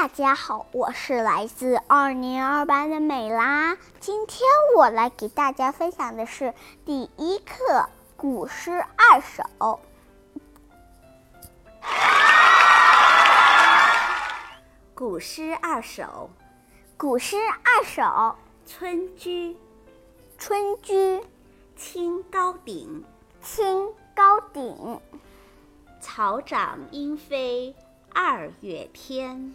大家好，我是来自二年二班的美拉。今天我来给大家分享的是第一课古诗二首。古诗二首，古诗二首，《村居》。村居，清高鼎，清高鼎。草长莺飞二月天，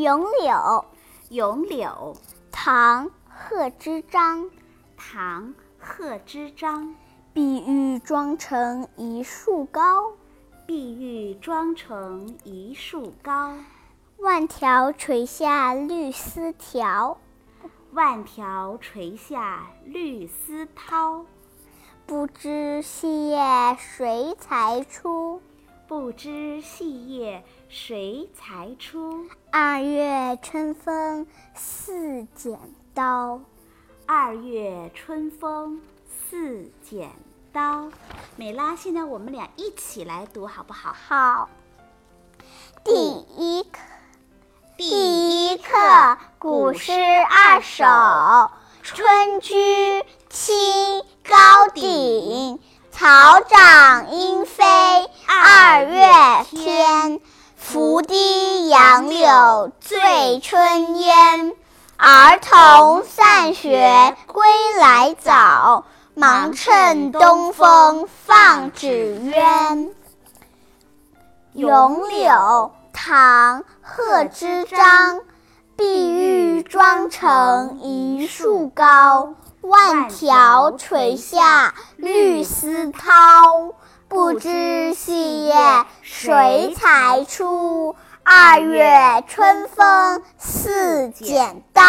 咏柳，咏柳，唐·贺知章。唐·贺知章。碧玉妆成一树高。碧玉妆成一树高，万条垂下绿丝绦。万条垂下绿丝绦。不知细叶谁裁出？不知细叶谁裁出？二月春风似剪刀。二月春风似剪刀。美拉，现在我们俩一起来读好不好？好。第一课，第一课古诗二首，《春居》清高鼎。草长莺飞二月天，拂堤杨柳醉春烟。儿童散学归来早。忙趁东风放纸鸢。咏柳，唐·贺知章。碧玉妆成一树高，万条垂下绿丝绦。不知细叶谁裁出？二月春风似剪刀。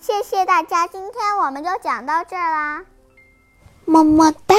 谢谢大家，今天我们就讲到这儿啦，么么哒，